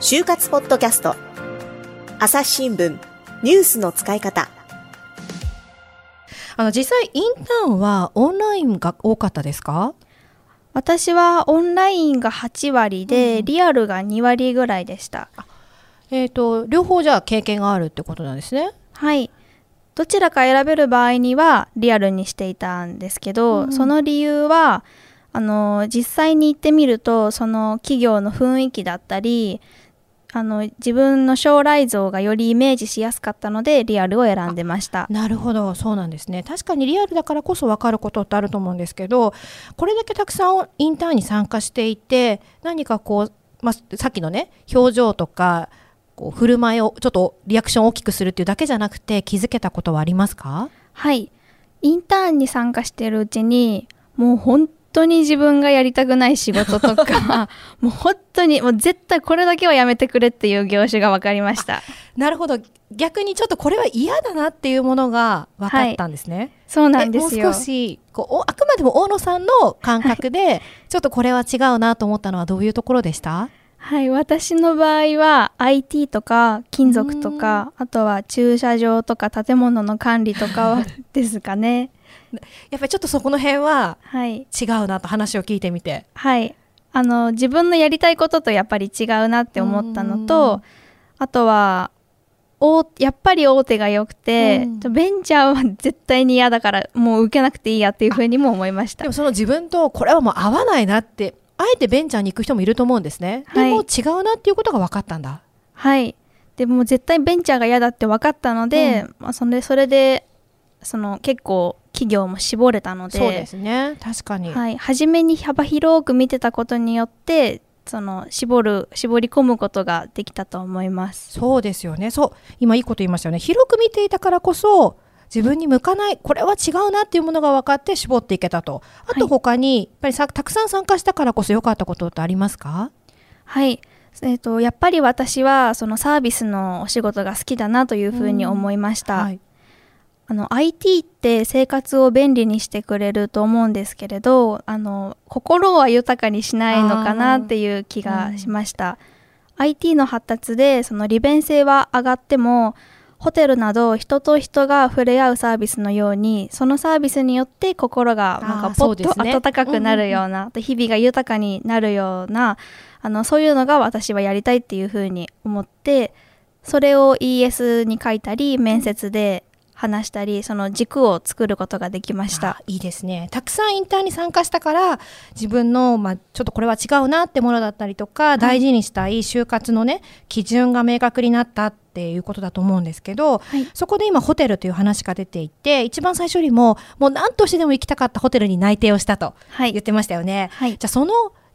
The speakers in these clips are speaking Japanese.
就活ポッドキャスト。朝日新聞。ニュースの使い方。あの実際インターンはオンラインが多かったですか？私はオンラインが8割で、うん。リアルが2割ぐらいでした。えっ、と両方じゃあ経験があるってことなんですね？はい。どちらか選べる場合にはリアルにしていたんですけど、うん。その理由はあの実際に行ってみるとその企業の雰囲気だったりあの自分の将来像がよりイメージしやすかったのでリアルを選んでました。なるほど。そうなんですね。確かにリアルだからこそ分かることってあると思うんですけどこれだけたくさんインターンに参加していて何かこう、まあ、さっきのね表情とかこう振る舞いをちょっとリアクションを大きくするっていうだけじゃなくて気づけたことはありますか？はい。インターンに参加してるうちにもう本当に自分がやりたくない仕事とか もう本当にもう絶対これだけはやめてくれっていう業種が分かりました。なるほど。逆にちょっとこれは嫌だなっていうものが分かったんですね、そうなんですよ。えもう少しこうおあくまでも大野さんの感覚で、ちょっとこれは違うなと思ったのはどういうところでした？はい私の場合は IT とか金属とかあとは駐車場とか建物の管理とかは ですかね やっぱりちょっとそこの辺ははい。違うなと話を聞いてみて。はい。あの自分のやりたいこととやっぱり違うなって思ったのとあとはおやっぱり大手が良くて、うん。ベンチャーは絶対に嫌だからもう受けなくていいやっていうふうにも思いました。でもその自分とこれはもう合わないなってあえてベンチャーに行く人もいると思うんですね、はい。でも違うなっていうことが分かったんだ。はい。でもう絶対ベンチャーが嫌だって分かったので、まあ、それそれでその結構企業も絞れたのでそうですね。確かに、はい、初めに幅広く見てたことによってその絞る絞り込むことができたと思います。そうですよね。そう。今いいこと言いましたよね。広く見ていたからこそ自分に向かないこれは違うなっていうものが分かって絞っていけたと。あとはい。他にやっぱりさたくさん参加したからこそ良かったことってありますか？はい。えー、とやっぱり私はそのサービスのお仕事が好きだなというふうに思いました、はい、あの IT って生活を便利にしてくれると思うんですけれどあの心は豊かにしないのかなっていう気がしました、IT の発達でその利便性は上がってもホテルなど人と人が触れ合うサービスのようにそのサービスによって心がなんかポッと温かくなるような、あと日々が豊かになるようなあのそういうのが私はやりたいっていうふうに思ってそれを ES に書いたり面接で話したりその軸を作ることができました。あいいですね。たくさんインターンに参加したから自分の、まあ、ちょっとこれは違うなってものだったりとか、大事にしたい就活のね基準が明確になったっていうことだと思うんですけど、はい。そこで今ホテルという話が出ていて一番最初にももう何としてでも行きたかったホテルに内定をしたとはい。言ってましたよね。はい。じゃあその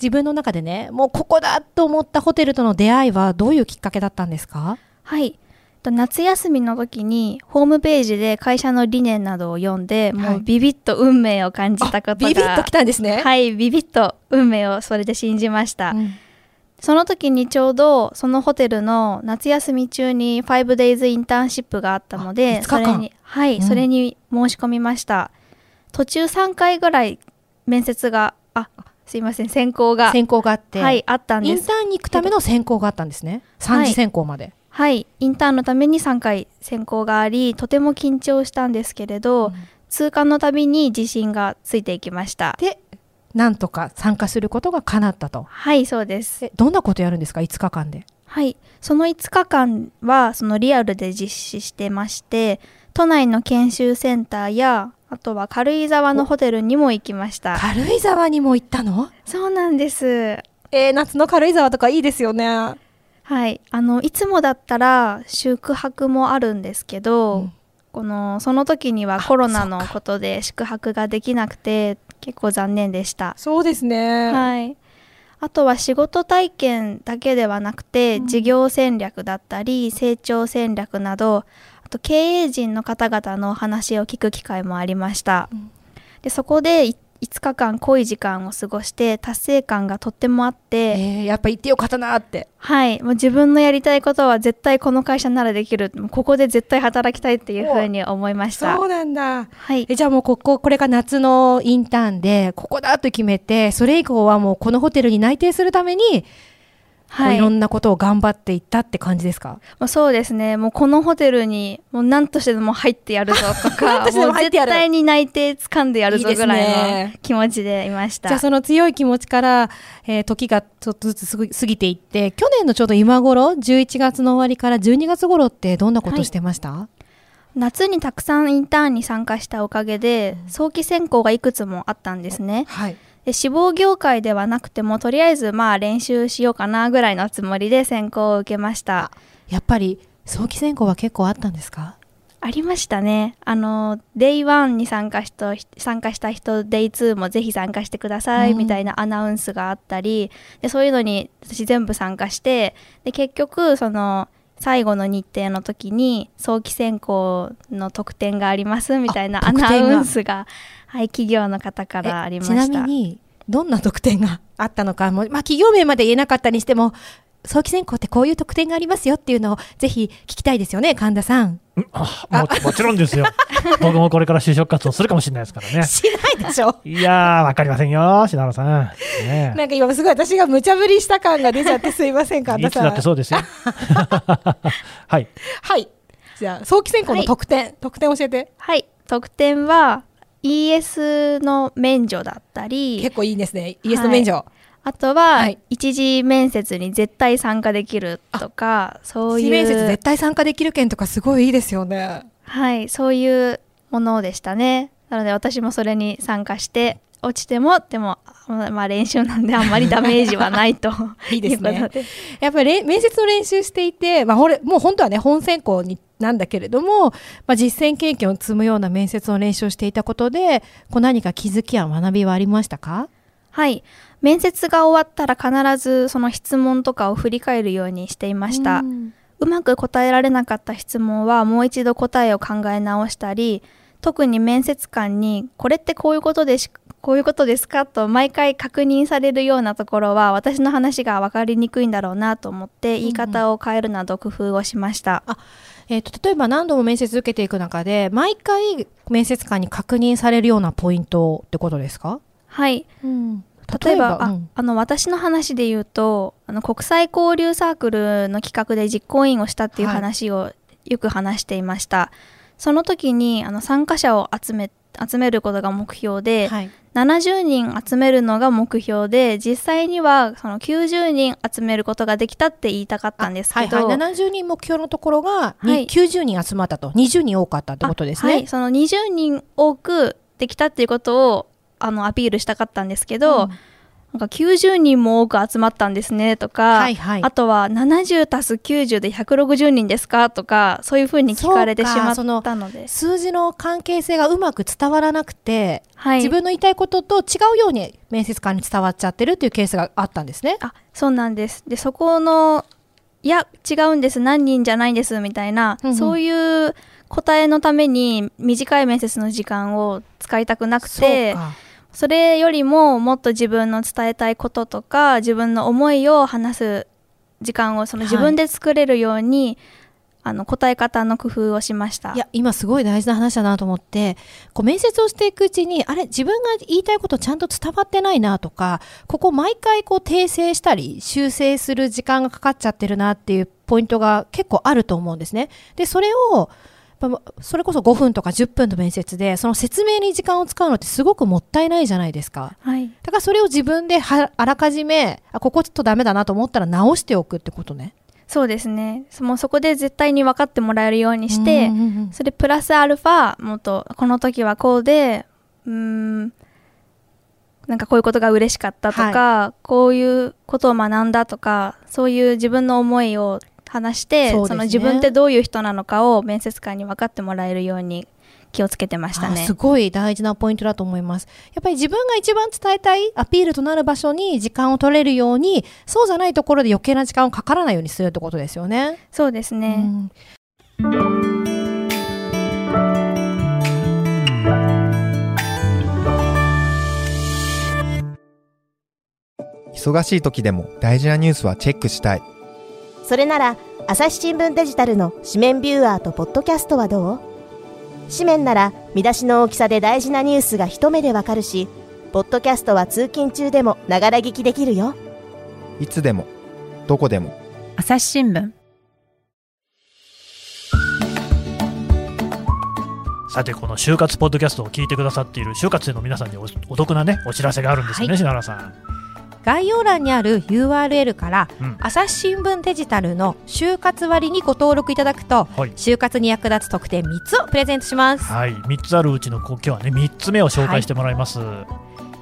自分の中でねもうここだと思ったホテルとの出会いはどういうきっかけだったんですか？はい。と夏休みの時にホームページで会社の理念などを読んで、はい。もうビビッと運命を感じたことがビビッときたんですね。はいビビッと運命をそれで信じました、うん。その時にちょうどそのホテルの夏休み中に 5days インターンシップがあったのあで5日間。それにはい、うん。それに申し込みました。途中3回ぐらい面接があすいません選考が選考があって、はいあったんインですターンに行くための選考があったんですね。三次選考まで。はいインターンのために3回選考がありとても緊張したんですけれど、うん。通過のたびに自信がついていきました。でなんとか参加することが叶ったと。はいそうです。えどんなことやるんですか？5日間で。はいその5日間はそのリアルで実施してまして都内の研修センターやあとは軽井沢のホテルにも行きました。軽井沢にも行ったの？そうなんです。えー、夏の軽井沢とかいいですよね。はい。あのいつもだったら宿泊もあるんですけど、うん。このその時にはあコロナのことで宿泊ができなくて結構残念でした。そうですね。はい。あとは仕事体験だけではなくて、事業戦略だったり成長戦略などあと経営陣の方々のお話を聞く機会もありました、うん。でそこでい5日間濃い時間を過ごして達成感がとってもあって、えーやっぱ行ってよかったなって。はい。もう自分のやりたいことは絶対この会社ならできる。ここで絶対働きたいっていうふうに思いました。そうなんだ。はい。えじゃあもうこここれが夏のインターンでここだと決めてそれ以降はもうこのホテルに内定するために、はい。いろんなことを頑張っていったって感じですか？もうそうですね。もうこのホテルにもう何としてでも入ってやるぞと 何か絶対に内定掴んでやるぞぐらいね。の気持ちでいました。じゃあその強い気持ちから、えー時がちょっとずつ過ぎていって去年のちょうど今頃11月の終わりから12月頃ってどんなことしてました、夏にたくさんインターンに参加したおかげで早期選考がいくつもあったんですね。はい。で志望業界ではなくてもとりあえずまあ練習しようかなぐらいのつもりで選考を受けました。やっぱり早期選考は結構あったんですか？ありましたね。あの Day1 に参加した参加した人 Day2 もぜひ参加してくださいうん。みたいなアナウンスがあったりでそういうのに私全部参加してで結局その最後の日程の時に早期選考の特典がありますみたいなアナウンスがはい企業の方からありまえした。ちなみにどんな特典があったのかも、まあ、企業名まで言えなかったにしても早期選考ってこういう特典がありますよっていうのをぜひ聞きたいですよね神田さん。あももちろんですよ。僕もこれから就職活動するかもしれないですからね。しないでしょ。いやー、わかりませんよ、篠原さん。ねなんか今すごい私が無茶ぶりした感が出ちゃってすいません神田さん。いつだってそうですよ。はい。はい。じゃあ早期選考の特典、特典教えて。はい。特典は ES の免除だったり。結構いいですね。イエスの免除、あとは、はい。一次面接に絶対参加できるとかそういう面接絶対参加できる件とかすごいいいですよね。はいそういうものでしたね。なので私もそれに参加して落ちてもでもまあまあ練習なんであんまりダメージはないと いいですね。やっぱりれ面接の練習していて、まあ、ほれもう本当はね本選考になんだけれども、まあ、実践経験を積むような面接の練習をしていたことでこう何か気づきや学びはありましたか？はい面接が終わったら必ずその質問とかを振り返るようにしていました、うん。うまく答えられなかった質問はもう一度答えを考え直したり特に面接官にこれってこういうことでしこういうことですかと毎回確認されるようなところは私の話が分かりにくいんだろうなと思って言い方を変えるなど工夫をしました、えー、と例えば何度も面接受けていく中で毎回面接官に確認されるようなポイントってことですか、はい。うん例えばあうん。あの私の話で言うとあの国際交流サークルの企画で実行委員をしたっていうはい話をよく話していました、その時にあの参加者を集め集めることが目標で、はい。70人集めるのが目標で実際にはその90人集めることができたって言いたかったんですけど、はいはい、70人目標のところが、にはい。90人集まったと。20人多かったってことですね。あはい、その20人多くできたっていうことをあのアピールしたかったんですけど、うん。なんか90人も多く集まったんですねとか、はいはい。あとは70足す90で160人ですかとかそういうふうに聞かれてしまったので、数字の関係性がうまく伝わらなくて、はい、自分の言いたいことと違うように面接官に伝わっちゃってるっていうケースがあったんですね。あそうなんです。でそこのいや違うんです。何人じゃないんです。みたいな、うんうん。そういう答えのために短い面接の時間を使いたくなくてそれよりももっと自分の伝えたいこととか自分の思いを話す時間をそのはい。自分で作れるように、あの答え方の工夫をしました。いや今すごい大事な話だなと思ってこう面接をしていくうちにあれ自分が言いたいことちゃんと伝わってないなとかここ毎回こう訂正したり修正する時間がかかっちゃってるなっていうポイントが結構あると思うんですね。でそれをそれこそ5分とか10分の面接でその説明に時間を使うのってすごくもったいないじゃないですか。はいだからそれを自分ではあらかじめあここちょっとダメだなと思ったら直しておくってことね。そうですねもうそこで絶対に分かってもらえるようにして、うんうんうんそれプラスアルファもっとこの時はこうでうーんなんかこういうことが嬉しかったとか、こういうことを学んだとかそういう自分の思いを話してねの自分ってどういう人なのかを面接官に分かってもらえるように気をつけてましたねあす。ごい大事なポイントだと思います。やっぱり自分が一番伝えたいアピールとなる場所に時間を取れるように、そうじゃないところで余計な時間をかからないようにするってことですよね。そうですね、うん忙しい時でも大事なニュースはチェックしたい。それなら朝日新聞デジタルの紙面ビューアーとポッドキャストはどう？紙面なら見出しの大きさで大事なニュースが一目でわかるしポッドキャストは通勤中でもながら聞きできるよいつでも、どこでも。朝日新聞さて、この就活ポッドキャストを聞いてくださっている就活生の皆さんにおお得なね、お知らせがあるんですよね、はい篠原さん。概要欄にある URL から、うん。朝日新聞デジタルの就活割にご登録いただくと、はい。就活に役立つ特典3つをプレゼントします。はい、3つあるうちの今日はね、3つ目を紹介してもらいます。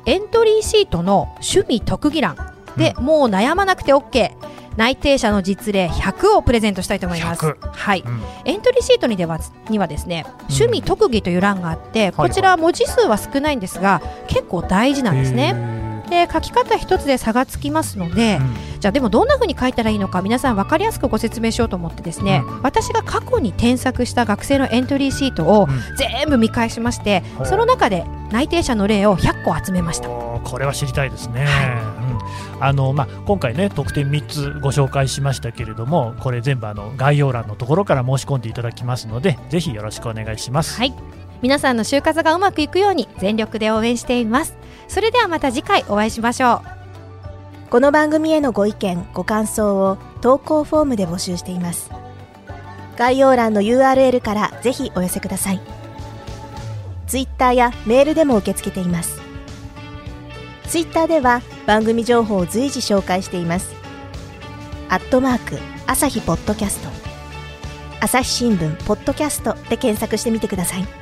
エントリーシートの趣味特技欄で、もう悩まなくて OK 内定者の実例100をプレゼントしたいと思います。100はい、うん。エントリーシートにではにはですね趣味特技という欄があって、こちら文字数は少ないんですが結構大事なんですね。で書き方一つで差がつきますので、じゃあでもどんな風に書いたらいいのか皆さん分かりやすくご説明しようと思ってですね、うん。私が過去に添削した学生のエントリーシートをうん。全部見返しまして、ほう。その中で内定者の例を100個集めました。これは知りたいですね、うん。あのまあ、今回ね特典3つご紹介しましたけれどもこれ全部あの概要欄のところから申し込んでいただきますのでぜひよろしくお願いします、はい皆さんの就活がうまくいくように全力で応援しています。それではまた次回お会いしましょう。この番組へのご意見ご感想を投稿フォームで募集しています。概要欄の URL からぜひお寄せください。ツイッターやメールでも受け付けています。ツイッターでは番組情報を随時紹介しています。アットマーク朝日ポッドキャスト。朝日新聞ポッドキャストで検索してみてください。